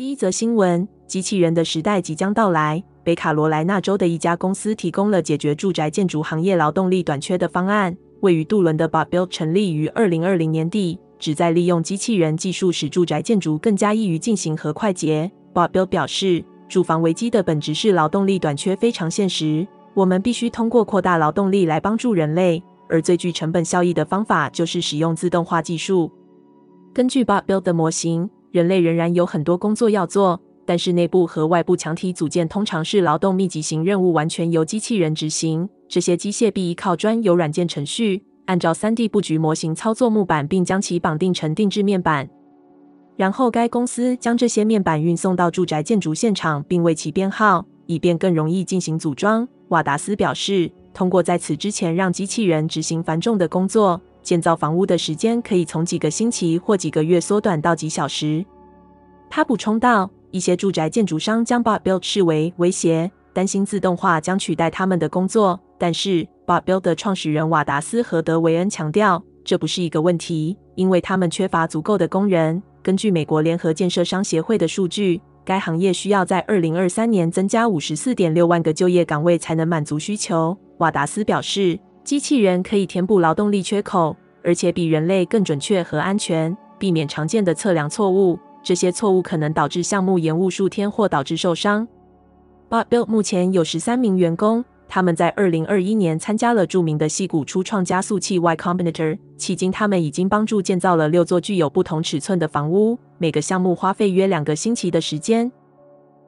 第一则新闻：机器人的时代即将到来。北卡罗来纳州的一家公司提供了解决住宅建筑行业劳动力短缺的方案。位于杜伦的 BotBuilt 成立于二零二零年底，旨在利用机器人技术使住宅建筑更加易于进行和快捷。BotBuilt 表示，住房危机的本质是劳动力短缺非常现实，我们必须通过扩大劳动力来帮助人类，而最具成本效益的方法就是使用自动化技术。根据 BotBuilt 的模型，人类仍然有很多工作要做。但是内部和外部墙体组件通常是劳动密集型任务，完全由机器人执行。这些机械臂依靠专有软件程序，按照 3D 布局模型操作木板，并将其绑定成定制面板。然后该公司将这些面板运送到住宅建筑现场，并为其编号，以便更容易进行组装。瓦达斯表示，通过在此之前让机器人执行繁重的工作，建造房屋的时间可以从几个星期或几个月缩短到几小时。他补充道。一些住宅建筑商将 Bot Build 视为威胁，担心自动化将取代他们的工作。但是 Bot Build 的创始人瓦达斯和德维恩强调，这不是一个问题，因为他们缺乏足够的工人。根据美国联合建设商协会的数据，该行业需要在二零二三年增加五十四点六万个就业岗位才能满足需求。瓦达斯表示，机器人可以填补劳动力缺口，而且比人类更准确和安全，避免常见的测量错误。这些错误可能导致项目延误数天或导致受伤。BotBuilt 目前有十三名员工，他们在二零二一年参加了著名的矽谷初创加速器 Y Combinator，迄今他们已经帮助建造了六座具有不同尺寸的房屋，每个项目花费约两个星期的时间。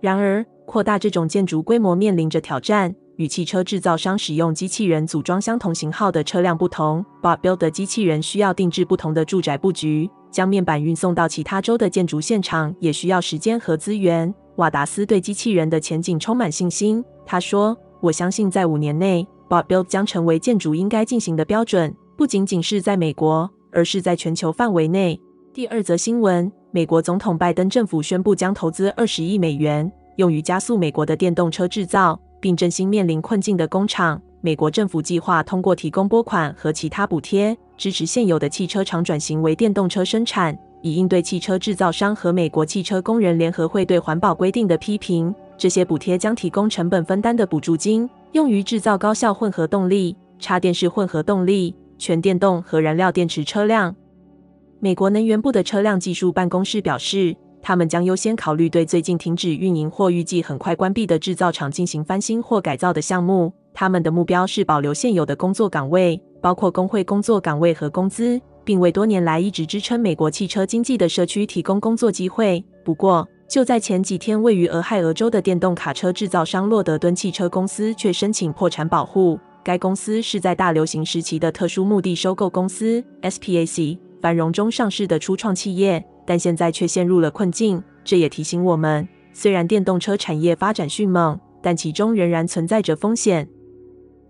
然而，扩大这种建筑规模面临着挑战。与汽车制造商使用机器人组装相同型号的车辆不同，BotBuilt 的机器人需要定制不同的住宅布局。将面板运送到其他州的建筑现场也需要时间和资源。瓦达斯对机器人的前景充满信心。他说：“我相信在五年内，BotBuilt 将成为建筑应该进行的标准，不仅仅是在美国，而是在全球范围内。”第二则新闻：美国总统拜登政府宣布将投资二十亿美元，用于加速美国的电动车制造，并振兴面临困境的工厂。美国政府计划通过提供拨款和其他补贴，支持现有的汽车厂转型为电动车生产，以应对汽车制造商和美国汽车工人联合会对环保规定的批评。这些补贴将提供成本分担的补助金，用于制造高效混合动力、插电式混合动力、全电动和燃料电池车辆。美国能源部的车辆技术办公室表示，他们将优先考虑对最近停止运营或预计很快关闭的制造厂进行翻新或改造的项目。他们的目标是保留现有的工作岗位，包括工会工作岗位和工资，并为多年来一直支撑美国汽车经济的社区提供工作机会。不过，就在前几天，位于俄亥俄州的电动卡车制造商洛德敦汽车公司却申请破产保护。该公司是在大流行时期的特殊目的收购公司 （SPAC） 繁荣中上市的初创企业，但现在却陷入了困境。这也提醒我们，虽然电动车产业发展迅猛，但其中仍然存在着风险。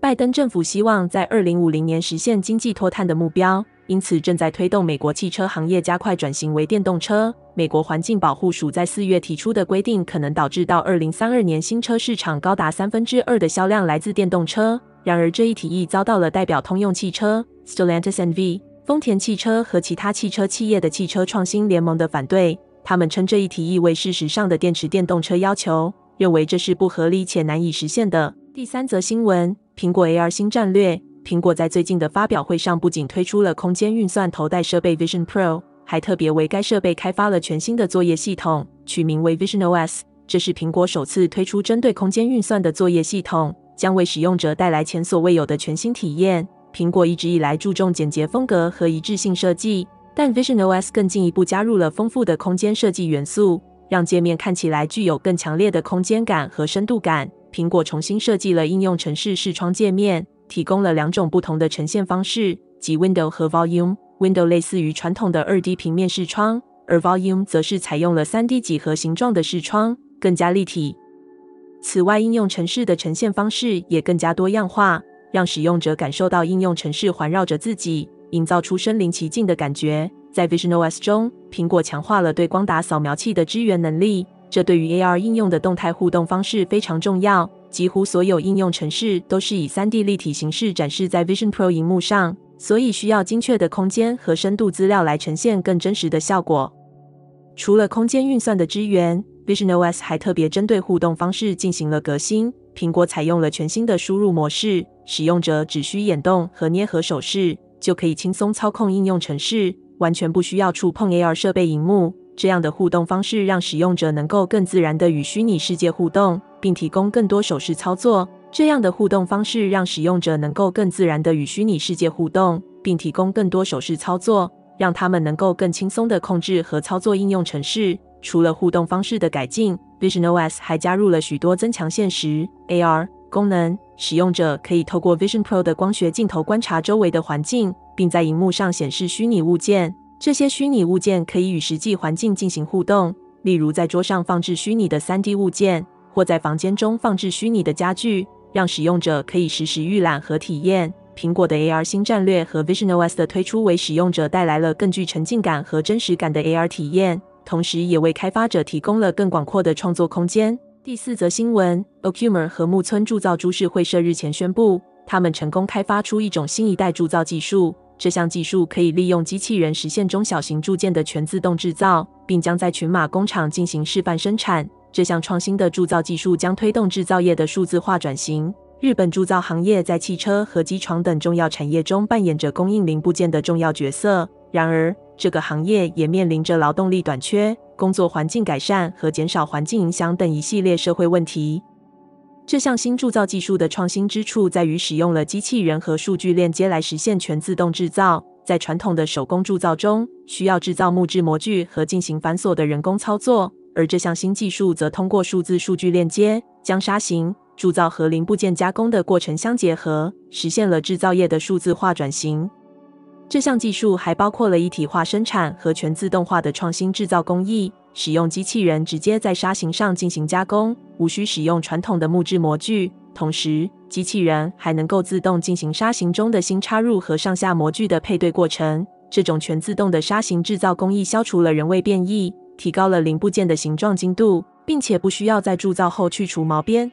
拜登政府希望在二零五零年实现经济脱碳的目标，因此正在推动美国汽车行业加快转型为电动车。美国环境保护署在四月提出的规定，可能导致到二零三二年新车市场高达三分之二的销量来自电动车。然而，这一提议遭到了代表通用汽车 （Stellantis NV）、丰田汽车和其他汽车企业的汽车创新联盟的反对。他们称这一提议为事实上的电池电动车要求，认为这是不合理且难以实现的。第三则新闻。苹果 AR 新战略。苹果在最近的发表会上不仅推出了空间运算头戴设备 Vision Pro，还特别为该设备开发了全新的作业系统，取名为 Vision OS。这是苹果首次推出针对空间运算的作业系统，将为使用者带来前所未有的全新体验。苹果一直以来注重简洁风格和一致性设计，但 Vision OS 更进一步加入了丰富的空间设计元素，让界面看起来具有更强烈的空间感和深度感。苹果重新设计了应用程式视窗界面，提供了两种不同的呈现方式，即 Window 和 Volume。Window 类似于传统的二 D 平面视窗，而 Volume 则是采用了三 D 几何形状的视窗，更加立体。此外，应用程式的呈现方式也更加多样化，让使用者感受到应用程式环绕着自己，营造出身临其境的感觉。在 visionOS 中，苹果强化了对光达扫描器的支援能力，这对于 AR 应用的动态互动方式非常重要。几乎所有应用程式都是以 3D 立体形式展示在 Vision Pro 萤幕上，所以需要精确的空间和深度资料来呈现更真实的效果。除了空间运算的支援，visionOS 还特别针对互动方式进行了革新。苹果采用了全新的输入模式，使用者只需眼动和捏合手势，就可以轻松操控应用程式，完全不需要触碰 AR 设备荧幕。这样的互动方式让使用者能够更自然地与虚拟世界互动。并提供更多手势操作。这样的互动方式让使用者能够更自然地与虚拟世界互动，并提供更多手势操作，让他们能够更轻松地控制和操作应用程式。除了互动方式的改进，visionOS 还加入了许多增强现实 （AR） 功能。使用者可以透过 Vision Pro 的光学镜头观察周围的环境，并在荧幕上显示虚拟物件。这些虚拟物件可以与实际环境进行互动，例如在桌上放置虚拟的 3D 物件。或在房间中放置虚拟的家具，让使用者可以实时预览和体验。苹果的 AR 新战略和 visionOS 的推出，为使用者带来了更具沉浸感和真实感的 AR 体验，同时也为开发者提供了更广阔的创作空间。第四则新闻：Ocumer 和木村铸造株式会社日前宣布，他们成功开发出一种新一代铸造技术。这项技术可以利用机器人实现中小型铸件的全自动制造，并将在群马工厂进行示范生产。这项创新的铸造技术将推动制造业的数字化转型。日本铸造行业在汽车和机床等重要产业中扮演着供应零部件的重要角色。然而，这个行业也面临着劳动力短缺、工作环境改善和减少环境影响等一系列社会问题。这项新铸造技术的创新之处在于使用了机器人和数据链接来实现全自动制造。在传统的手工铸造中，需要制造木质模具和进行繁琐的人工操作。而这项新技术则通过数字数据链接，将砂型铸造和零部件加工的过程相结合，实现了制造业的数字化转型。这项技术还包括了一体化生产和全自动化的创新制造工艺，使用机器人直接在砂型上进行加工，无需使用传统的木质模具。同时，机器人还能够自动进行砂型中的新插入和上下模具的配对过程。这种全自动的砂型制造工艺消除了人为变异。提高了零部件的形状精度，并且不需要在铸造后去除毛边。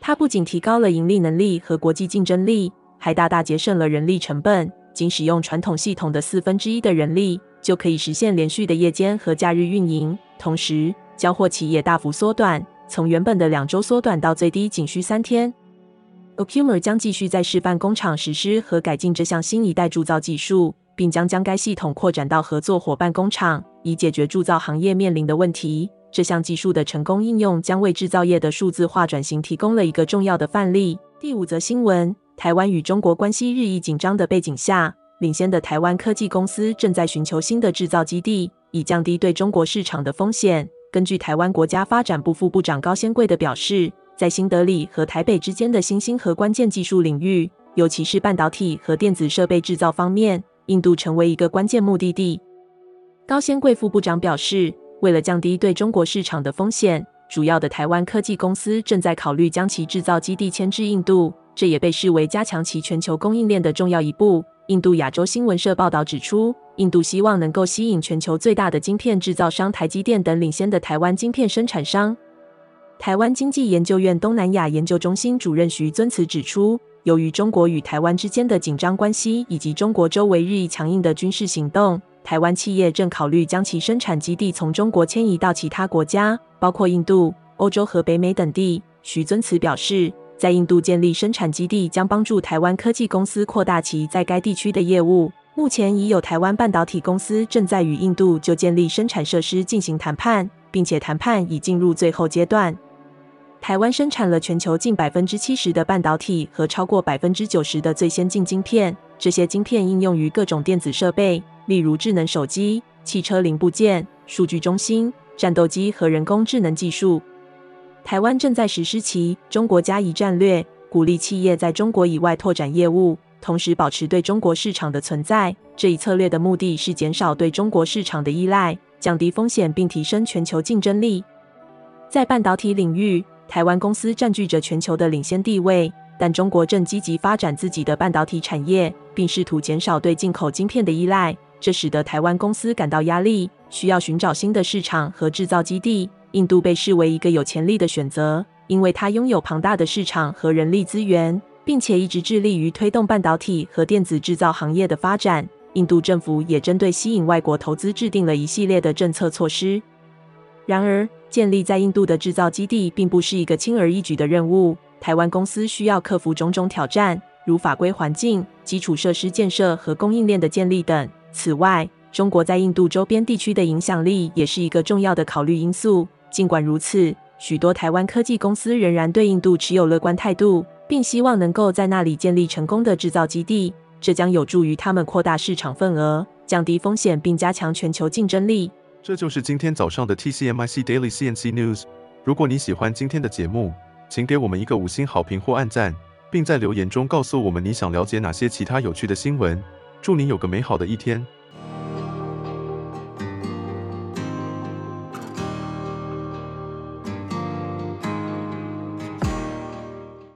它不仅提高了盈利能力和国际竞争力，还大大节省了人力成本。仅使用传统系统的四分之一的人力，就可以实现连续的夜间和假日运营。同时，交货期也大幅缩短，从原本的两周缩短到最低仅需三天。Ocumer 将继续在示范工厂实施和改进这项新一代铸造技术。并将将该系统扩展到合作伙伴工厂，以解决铸造行业面临的问题。这项技术的成功应用将为制造业的数字化转型提供了一个重要的范例。第五则新闻：台湾与中国关系日益紧张的背景下，领先的台湾科技公司正在寻求新的制造基地，以降低对中国市场的风险。根据台湾国家发展部副部长高先贵的表示，在新德里和台北之间的新兴和关键技术领域，尤其是半导体和电子设备制造方面。印度成为一个关键目的地。高先贵副部长表示，为了降低对中国市场的风险，主要的台湾科技公司正在考虑将其制造基地迁至印度，这也被视为加强其全球供应链的重要一步。印度亚洲新闻社报道指出，印度希望能够吸引全球最大的晶片制造商台积电等领先的台湾晶片生产商。台湾经济研究院东南亚研究中心主任徐尊慈指出，由于中国与台湾之间的紧张关系，以及中国周围日益强硬的军事行动，台湾企业正考虑将其生产基地从中国迁移到其他国家，包括印度、欧洲和北美等地。徐尊慈表示，在印度建立生产基地将帮助台湾科技公司扩大其在该地区的业务。目前已有台湾半导体公司正在与印度就建立生产设施进行谈判，并且谈判已进入最后阶段。台湾生产了全球近百分之七十的半导体和超过百分之九十的最先进晶片。这些晶片应用于各种电子设备，例如智能手机、汽车零部件、数据中心、战斗机和人工智能技术。台湾正在实施其“中国加一”战略，鼓励企业在中国以外拓展业务，同时保持对中国市场的存在。这一策略的目的是减少对中国市场的依赖，降低风险，并提升全球竞争力。在半导体领域，台湾公司占据着全球的领先地位，但中国正积极发展自己的半导体产业，并试图减少对进口晶片的依赖，这使得台湾公司感到压力，需要寻找新的市场和制造基地。印度被视为一个有潜力的选择，因为它拥有庞大的市场和人力资源，并且一直致力于推动半导体和电子制造行业的发展。印度政府也针对吸引外国投资制定了一系列的政策措施。然而，建立在印度的制造基地并不是一个轻而易举的任务。台湾公司需要克服种种挑战，如法规环境、基础设施建设和供应链的建立等。此外，中国在印度周边地区的影响力也是一个重要的考虑因素。尽管如此，许多台湾科技公司仍然对印度持有乐观态度，并希望能够在那里建立成功的制造基地。这将有助于他们扩大市场份额、降低风险，并加强全球竞争力。这就是今天早上的 TCMIC Daily CNC News。如果你喜欢今天的节目，请给我们一个五星好评或按赞，并在留言中告诉我们你想了解哪些其他有趣的新闻。祝你有个美好的一天。